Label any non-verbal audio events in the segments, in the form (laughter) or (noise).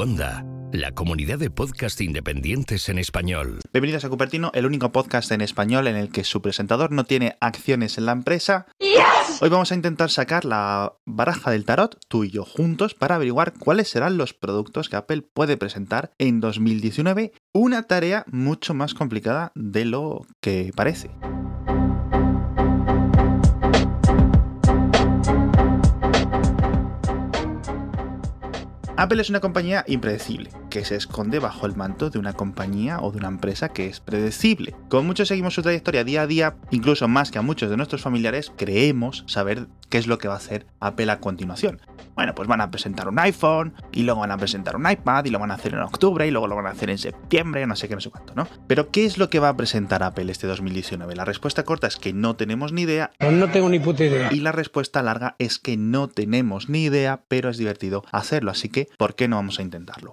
Cuonda, la comunidad de podcast independientes en español. Bienvenidos a Cupertino, el único podcast en español en el que su presentador no tiene acciones en la empresa. Hoy vamos a intentar sacar la baraja del tarot, tú y yo juntos, para averiguar cuáles serán los productos que Apple puede presentar en 2019. Una tarea mucho más complicada de lo que parece. Apple es una compañía impredecible, que se esconde bajo el manto de una compañía o de una empresa que es predecible. Como muchos seguimos su trayectoria día a día, incluso más que a muchos de nuestros familiares, creemos saber qué es lo que va a hacer Apple a continuación. Bueno, pues van a presentar un iPhone, y luego van a presentar un iPad, y lo van a hacer en octubre, y luego lo van a hacer en septiembre, no sé qué, no sé cuánto, ¿no? Pero ¿qué es lo que va a presentar Apple este 2019? La respuesta corta es que no tenemos ni idea. no tengo ni puta idea. Y la respuesta larga es que no tenemos ni idea, pero es divertido hacerlo, así que ¿por qué no vamos a intentarlo?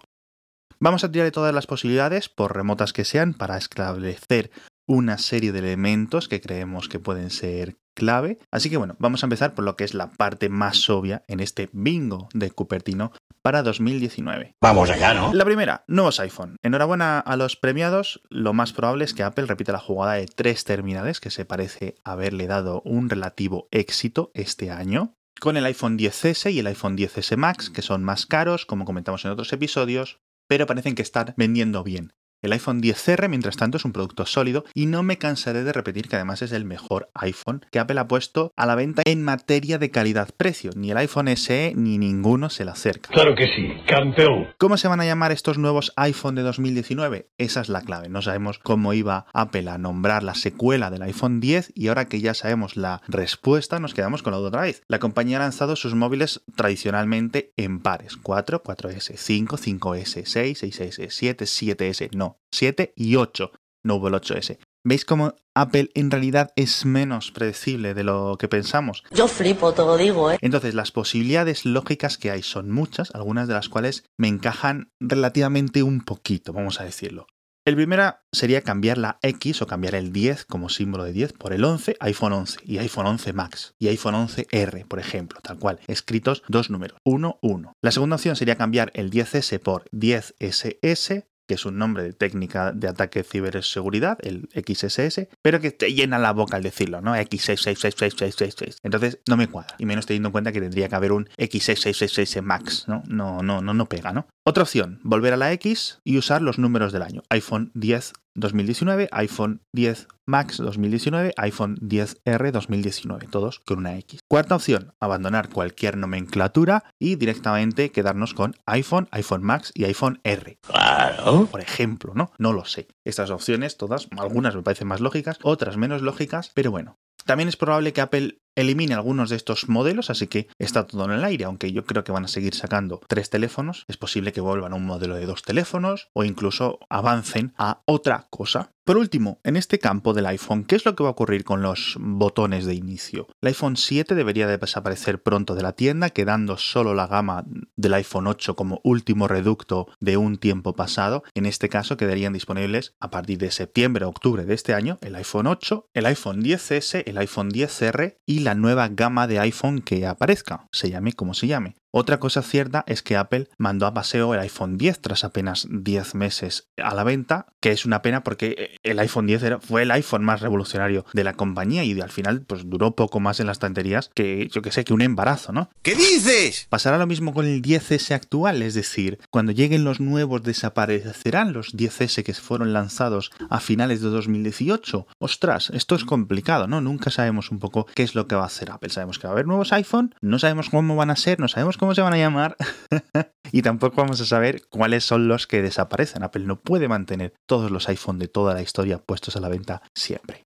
Vamos a tirar todas las posibilidades, por remotas que sean, para establecer una serie de elementos que creemos que pueden ser clave. Así que bueno, vamos a empezar por lo que es la parte más obvia en este bingo de Cupertino para 2019. Vamos allá, ¿no? La primera, nuevos iPhone. Enhorabuena a los premiados. Lo más probable es que Apple repita la jugada de tres terminales que se parece haberle dado un relativo éxito este año con el iPhone 10S y el iPhone 10S Max, que son más caros, como comentamos en otros episodios, pero parecen que están vendiendo bien. El iPhone 10R, mientras tanto, es un producto sólido y no me cansaré de repetir que además es el mejor iPhone que Apple ha puesto a la venta en materia de calidad-precio. Ni el iPhone SE ni ninguno se le acerca. Claro que sí, campeón. ¿Cómo se van a llamar estos nuevos iPhone de 2019? Esa es la clave. No sabemos cómo iba Apple a nombrar la secuela del iPhone 10 y ahora que ya sabemos la respuesta nos quedamos con la otra vez. La compañía ha lanzado sus móviles tradicionalmente en pares. 4, 4S, 5, 5S, 6, 6S, 7, 7S. No, 7 y 8, no hubo el 8S. ¿Veis cómo Apple en realidad es menos predecible de lo que pensamos? Yo flipo, te lo digo, ¿eh? Entonces, las posibilidades lógicas que hay son muchas, algunas de las cuales me encajan relativamente un poquito, vamos a decirlo. El primera sería cambiar la X o cambiar el 10 como símbolo de 10 por el 11, iPhone 11 y iPhone 11 Max y iPhone 11R, por ejemplo, tal cual, escritos dos números, 1, 1. La segunda opción sería cambiar el 10S por 10SS que es un nombre de técnica de ataque ciberseguridad, el XSS, pero que te llena la boca al decirlo, ¿no? X666666. Entonces no me cuadra, y menos teniendo en cuenta que tendría que haber un X6666 Max, ¿no? No, no, no, no pega, ¿no? Otra opción, volver a la X y usar los números del año. iPhone 10 2019, iPhone 10 Max 2019, iPhone 10R 2019, todos con una X. Cuarta opción, abandonar cualquier nomenclatura y directamente quedarnos con iPhone, iPhone Max y iPhone R. Claro. Por ejemplo, ¿no? No lo sé. Estas opciones, todas, algunas me parecen más lógicas, otras menos lógicas, pero bueno. También es probable que Apple elimine algunos de estos modelos, así que está todo en el aire, aunque yo creo que van a seguir sacando tres teléfonos, es posible que vuelvan a un modelo de dos teléfonos o incluso avancen a otra cosa. Por último, en este campo del iPhone, ¿qué es lo que va a ocurrir con los botones de inicio? El iPhone 7 debería de desaparecer pronto de la tienda, quedando solo la gama del iPhone 8 como último reducto de un tiempo pasado. En este caso quedarían disponibles a partir de septiembre o octubre de este año el iPhone 8, el iPhone 10S, el iPhone 10R y la nueva gama de iPhone que aparezca, se llame como se llame. Otra cosa cierta es que Apple mandó a paseo el iPhone 10 tras apenas 10 meses a la venta, que es una pena porque el iPhone 10 fue el iPhone más revolucionario de la compañía y al final pues duró poco más en las estanterías que yo que sé, que un embarazo, ¿no? ¿Qué dices? Pasará lo mismo con el 10S actual, es decir, cuando lleguen los nuevos desaparecerán los 10S que fueron lanzados a finales de 2018. Ostras, esto es complicado, ¿no? Nunca sabemos un poco qué es lo que va a hacer Apple. Sabemos que va a haber nuevos iPhone, no sabemos cómo van a ser, no sabemos cómo se van a llamar (laughs) y tampoco vamos a saber cuáles son los que desaparecen. Apple no puede mantener todos los iPhone de toda la historia puestos a la venta siempre.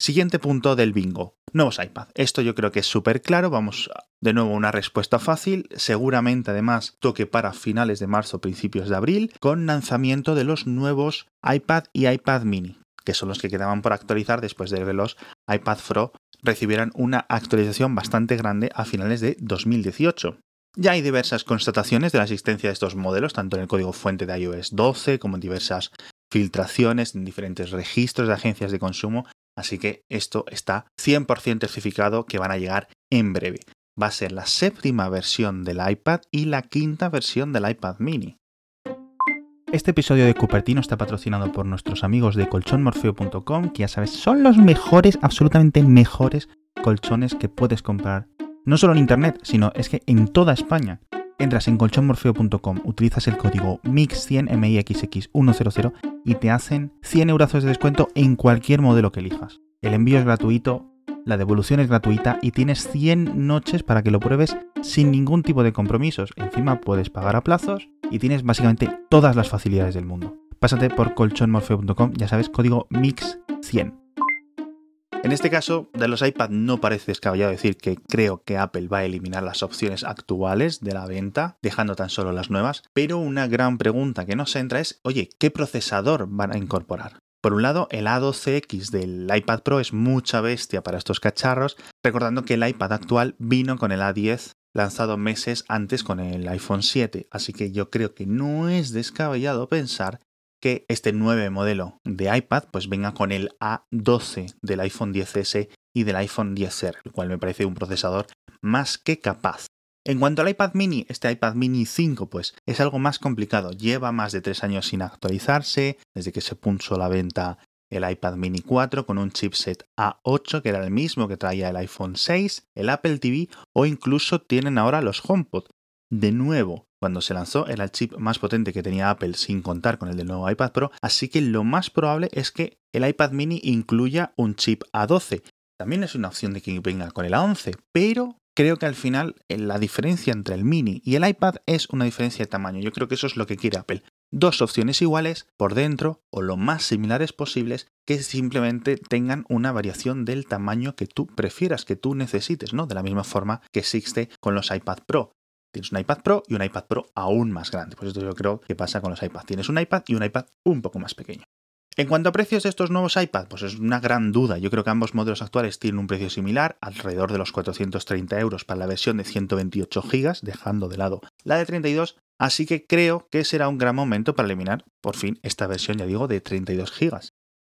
Siguiente punto del bingo. Nuevos iPad. Esto yo creo que es súper claro. Vamos de nuevo una respuesta fácil. Seguramente además toque para finales de marzo, principios de abril, con lanzamiento de los nuevos iPad y iPad mini, que son los que quedaban por actualizar después de que los iPad Pro recibieran una actualización bastante grande a finales de 2018. Ya hay diversas constataciones de la existencia de estos modelos, tanto en el código fuente de iOS 12 como en diversas filtraciones en diferentes registros de agencias de consumo, así que esto está 100% certificado que van a llegar en breve. Va a ser la séptima versión del iPad y la quinta versión del iPad mini. Este episodio de Cupertino está patrocinado por nuestros amigos de colchonmorfeo.com, que ya sabes, son los mejores, absolutamente mejores colchones que puedes comprar. No solo en internet, sino es que en toda España. Entras en colchonmorfeo.com, utilizas el código MIX100 MIXX100 y te hacen 100 euros de descuento en cualquier modelo que elijas. El envío es gratuito, la devolución es gratuita y tienes 100 noches para que lo pruebes sin ningún tipo de compromisos. Encima puedes pagar a plazos y tienes básicamente todas las facilidades del mundo. Pásate por colchonmorfeo.com, ya sabes, código MIX100. En este caso, de los iPad no parece descabellado decir que creo que Apple va a eliminar las opciones actuales de la venta, dejando tan solo las nuevas, pero una gran pregunta que nos entra es, oye, ¿qué procesador van a incorporar? Por un lado, el A12X del iPad Pro es mucha bestia para estos cacharros, recordando que el iPad actual vino con el A10 lanzado meses antes con el iPhone 7, así que yo creo que no es descabellado pensar que este nuevo modelo de iPad pues venga con el A12 del iPhone 10S y del iPhone 10R, el cual me parece un procesador más que capaz en cuanto al iPad mini, este iPad mini 5 pues es algo más complicado, lleva más de 3 años sin actualizarse, desde que se puso a la venta el iPad mini 4 con un chipset A8 que era el mismo que traía el iPhone 6, el Apple TV o incluso tienen ahora los HomePod. De nuevo, cuando se lanzó era el chip más potente que tenía Apple sin contar con el del nuevo iPad Pro, así que lo más probable es que el iPad mini incluya un chip A12. También es una opción de que venga con el A11, pero creo que al final eh, la diferencia entre el mini y el iPad es una diferencia de tamaño. Yo creo que eso es lo que quiere Apple. Dos opciones iguales por dentro o lo más similares posibles que simplemente tengan una variación del tamaño que tú prefieras, que tú necesites, ¿no? De la misma forma que existe con los iPad Pro. Tienes un iPad Pro y un iPad Pro aún más grande. Pues esto yo creo que pasa con los iPads. Tienes un iPad y un iPad un poco más pequeño. En cuanto a precios de estos nuevos iPad, pues es una gran duda. Yo creo que ambos modelos actuales tienen un precio similar, alrededor de los 430 euros para la versión de 128 GB, dejando de lado la de 32, así que creo que será un gran momento para eliminar, por fin, esta versión, ya digo, de 32 GB.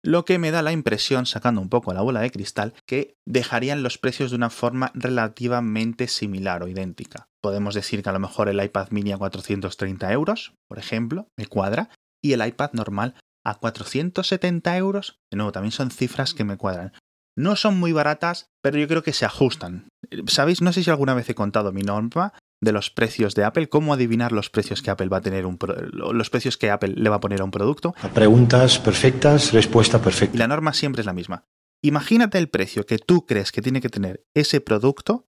Lo que me da la impresión, sacando un poco la bola de cristal, que dejarían los precios de una forma relativamente similar o idéntica. Podemos decir que a lo mejor el iPad mini a 430 euros, por ejemplo, me cuadra, y el iPad normal a 470 euros, de nuevo, también son cifras que me cuadran. No son muy baratas, pero yo creo que se ajustan. ¿Sabéis? No sé si alguna vez he contado mi norma de los precios de Apple, cómo adivinar los precios que Apple va a tener un los precios que Apple le va a poner a un producto. Preguntas perfectas, respuesta perfecta. Y la norma siempre es la misma. Imagínate el precio que tú crees que tiene que tener ese producto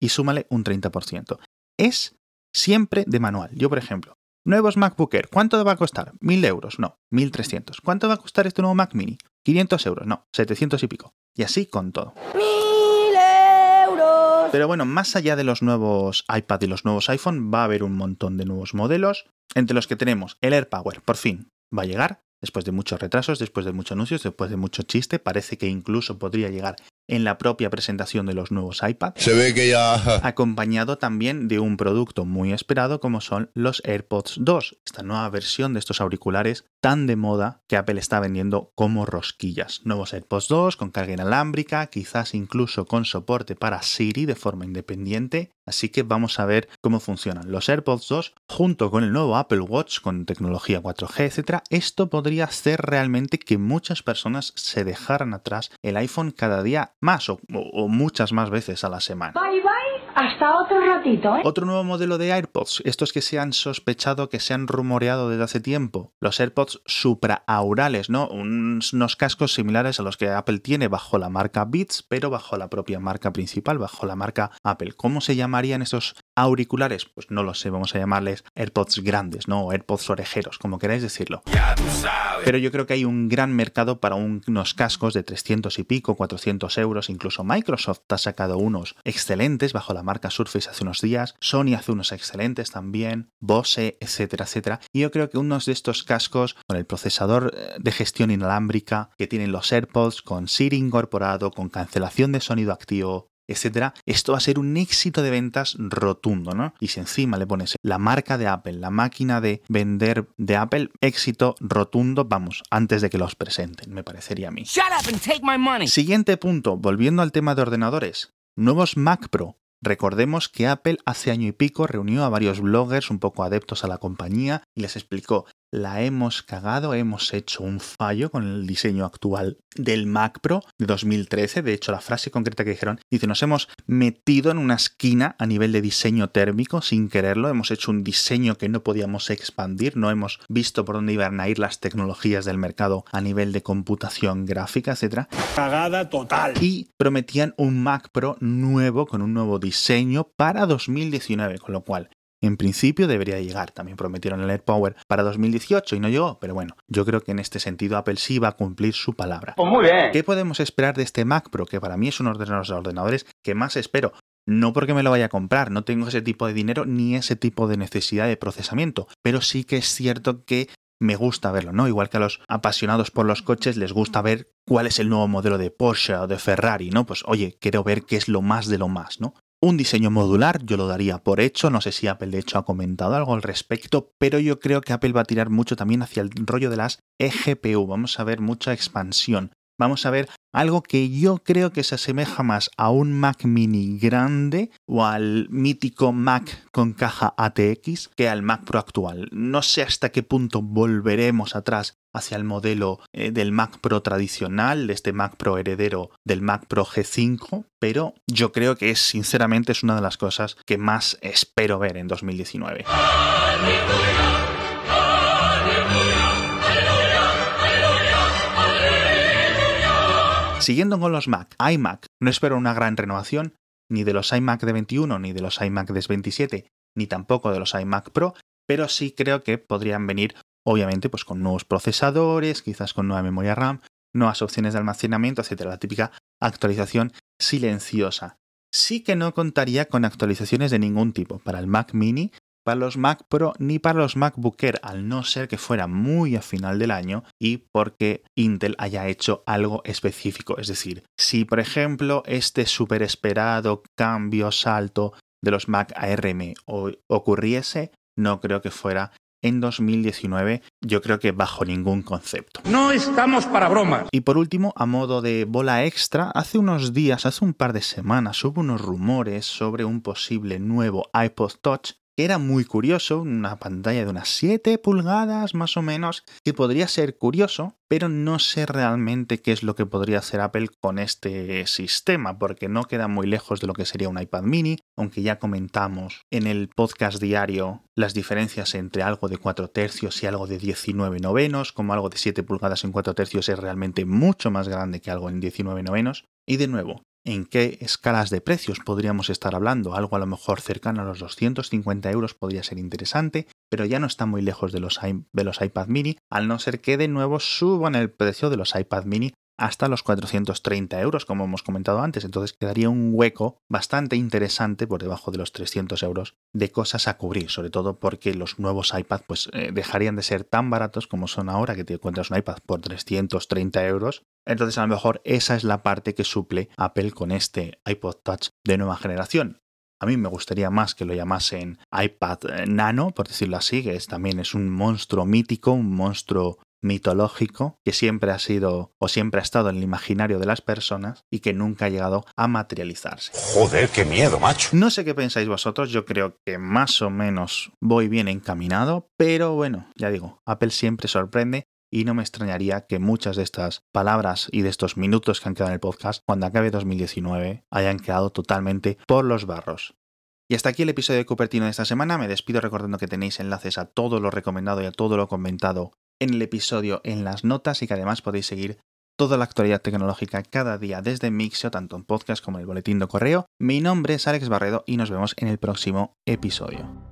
y súmale un 30%. Es siempre de manual. Yo, por ejemplo, Nuevos MacBook Air, ¿cuánto va a costar? ¿1000 euros? No, 1300. ¿Cuánto va a costar este nuevo Mac Mini? 500 euros, no, 700 y pico. Y así con todo. ¡1000 euros! Pero bueno, más allá de los nuevos iPad y los nuevos iPhone, va a haber un montón de nuevos modelos, entre los que tenemos el AirPower, por fin, va a llegar, después de muchos retrasos, después de muchos anuncios, después de mucho chiste, parece que incluso podría llegar en la propia presentación de los nuevos iPad. Se ve que ya... Acompañado también de un producto muy esperado como son los AirPods 2, esta nueva versión de estos auriculares tan de moda que Apple está vendiendo como rosquillas. Nuevos AirPods 2 con carga inalámbrica, quizás incluso con soporte para Siri de forma independiente, así que vamos a ver cómo funcionan los AirPods 2 junto con el nuevo Apple Watch con tecnología 4G, etc. Esto podría hacer realmente que muchas personas se dejaran atrás el iPhone cada día más o, muchas más veces a la semana. Bye bye, hasta otro ratito. ¿eh? Otro nuevo modelo de AirPods, estos que se han sospechado, que se han rumoreado desde hace tiempo, los AirPods supraaurales, ¿no? unos cascos similares a los que Apple tiene bajo la marca Beats, pero bajo la propia marca principal, bajo la marca Apple. ¿Cómo se llamarían esos auriculares? Pues no lo sé, vamos a llamarles AirPods grandes, ¿no? AirPods orejeros, como queráis decirlo. Pero yo creo que hay un gran mercado para unos cascos de 300 y pico, 400 euros incluso Microsoft ha sacado unos excelentes bajo la marca Surface hace unos días, Sony hace unos excelentes también, Bose, etcétera, etcétera. Y yo creo que unos de estos cascos con el procesador eh, de gestión inalámbrica que tienen los AirPods, con Siri incorporado, con cancelación de sonido activo, etcétera, esto va a ser un éxito de ventas rotundo, ¿no? Y si encima le pones la marca de Apple, la máquina de vender de Apple, éxito rotundo, vamos, antes de que los presenten, me parecería a mí. Siguiente punto, volviendo al tema de ordenadores. Nuevos Mac Pro. Recordemos que Apple hace año y pico reunió a varios bloggers un poco adeptos a la compañía y les explicó la hemos cagado, hemos hecho un fallo con el diseño actual del Mac Pro de 2013. De hecho, la frase concreta que dijeron dice, nos hemos metido en una esquina a nivel de diseño térmico sin quererlo, hemos hecho un diseño que no podíamos expandir, no hemos visto por dónde iban a ir las tecnologías del mercado a nivel de computación gráfica, etc. Cagada total. Y prometían un Mac Pro nuevo con un nuevo diseño para 2019, con lo cual en principio debería llegar. También prometieron el AirPower para 2018 y no llegó, pero bueno, yo creo que en este sentido Apple sí va a cumplir su palabra. Pues muy bien. ¿Qué podemos esperar de este Mac Pro? Que para mí es uno de los ordenadores que más espero. No porque me lo vaya a comprar, no tengo ese tipo de dinero ni ese tipo de necesidad de procesamiento, pero sí que es cierto que me gusta verlo, ¿no? Igual que a los apasionados por los coches les gusta ver cuál es el nuevo modelo de Porsche o de Ferrari, ¿no? Pues oye, quiero ver qué es lo más de lo más, ¿no? Un diseño modular yo lo daría por hecho, no sé si Apple de hecho ha comentado algo al respecto, pero yo creo que Apple va a tirar mucho también hacia el rollo de las eGPU, vamos a ver mucha expansión, vamos a ver algo que yo creo que se asemeja más a un Mac mini grande o al mítico Mac con caja ATX que al Mac Pro actual. No sé hasta qué punto volveremos atrás hacia el modelo eh, del Mac Pro tradicional, de este Mac Pro heredero del Mac Pro G5, pero yo creo que es sinceramente es una de las cosas que más espero ver en 2019. Siguiendo con los Mac, iMac, no espero una gran renovación, ni de los iMac de 21, ni de los iMac de 27, ni tampoco de los iMac Pro, pero sí creo que podrían venir Obviamente, pues con nuevos procesadores, quizás con nueva memoria RAM, nuevas opciones de almacenamiento, etcétera. La típica actualización silenciosa. Sí que no contaría con actualizaciones de ningún tipo para el Mac Mini, para los Mac Pro ni para los MacBook Air, al no ser que fuera muy a final del año y porque Intel haya hecho algo específico. Es decir, si por ejemplo este súper esperado cambio salto de los Mac ARM ocurriese, no creo que fuera en 2019, yo creo que bajo ningún concepto. No estamos para bromas. Y por último, a modo de bola extra, hace unos días, hace un par de semanas, hubo unos rumores sobre un posible nuevo iPod Touch era muy curioso, una pantalla de unas 7 pulgadas más o menos, que podría ser curioso, pero no sé realmente qué es lo que podría hacer Apple con este sistema, porque no queda muy lejos de lo que sería un iPad mini, aunque ya comentamos en el podcast diario las diferencias entre algo de 4 tercios y algo de 19 novenos, como algo de 7 pulgadas en 4 tercios es realmente mucho más grande que algo en 19 novenos. Y de nuevo, en qué escalas de precios podríamos estar hablando. Algo a lo mejor cercano a los 250 euros podría ser interesante, pero ya no está muy lejos de los, de los iPad mini, al no ser que de nuevo suban el precio de los iPad mini hasta los 430 euros, como hemos comentado antes. Entonces quedaría un hueco bastante interesante por debajo de los 300 euros de cosas a cubrir, sobre todo porque los nuevos iPad pues, eh, dejarían de ser tan baratos como son ahora, que te encuentras un iPad por 330 euros. Entonces a lo mejor esa es la parte que suple Apple con este iPod Touch de nueva generación. A mí me gustaría más que lo llamasen iPad eh, Nano, por decirlo así, que es, también es un monstruo mítico, un monstruo mitológico que siempre ha sido o siempre ha estado en el imaginario de las personas y que nunca ha llegado a materializarse. Joder, qué miedo, macho. No sé qué pensáis vosotros, yo creo que más o menos voy bien encaminado, pero bueno, ya digo, Apple siempre sorprende y no me extrañaría que muchas de estas palabras y de estos minutos que han quedado en el podcast, cuando acabe 2019, hayan quedado totalmente por los barros. Y hasta aquí el episodio de Cupertino de esta semana. Me despido recordando que tenéis enlaces a todo lo recomendado y a todo lo comentado en el episodio en las notas y que además podéis seguir toda la actualidad tecnológica cada día desde Mixio, tanto en podcast como en el boletín de correo. Mi nombre es Alex Barredo y nos vemos en el próximo episodio.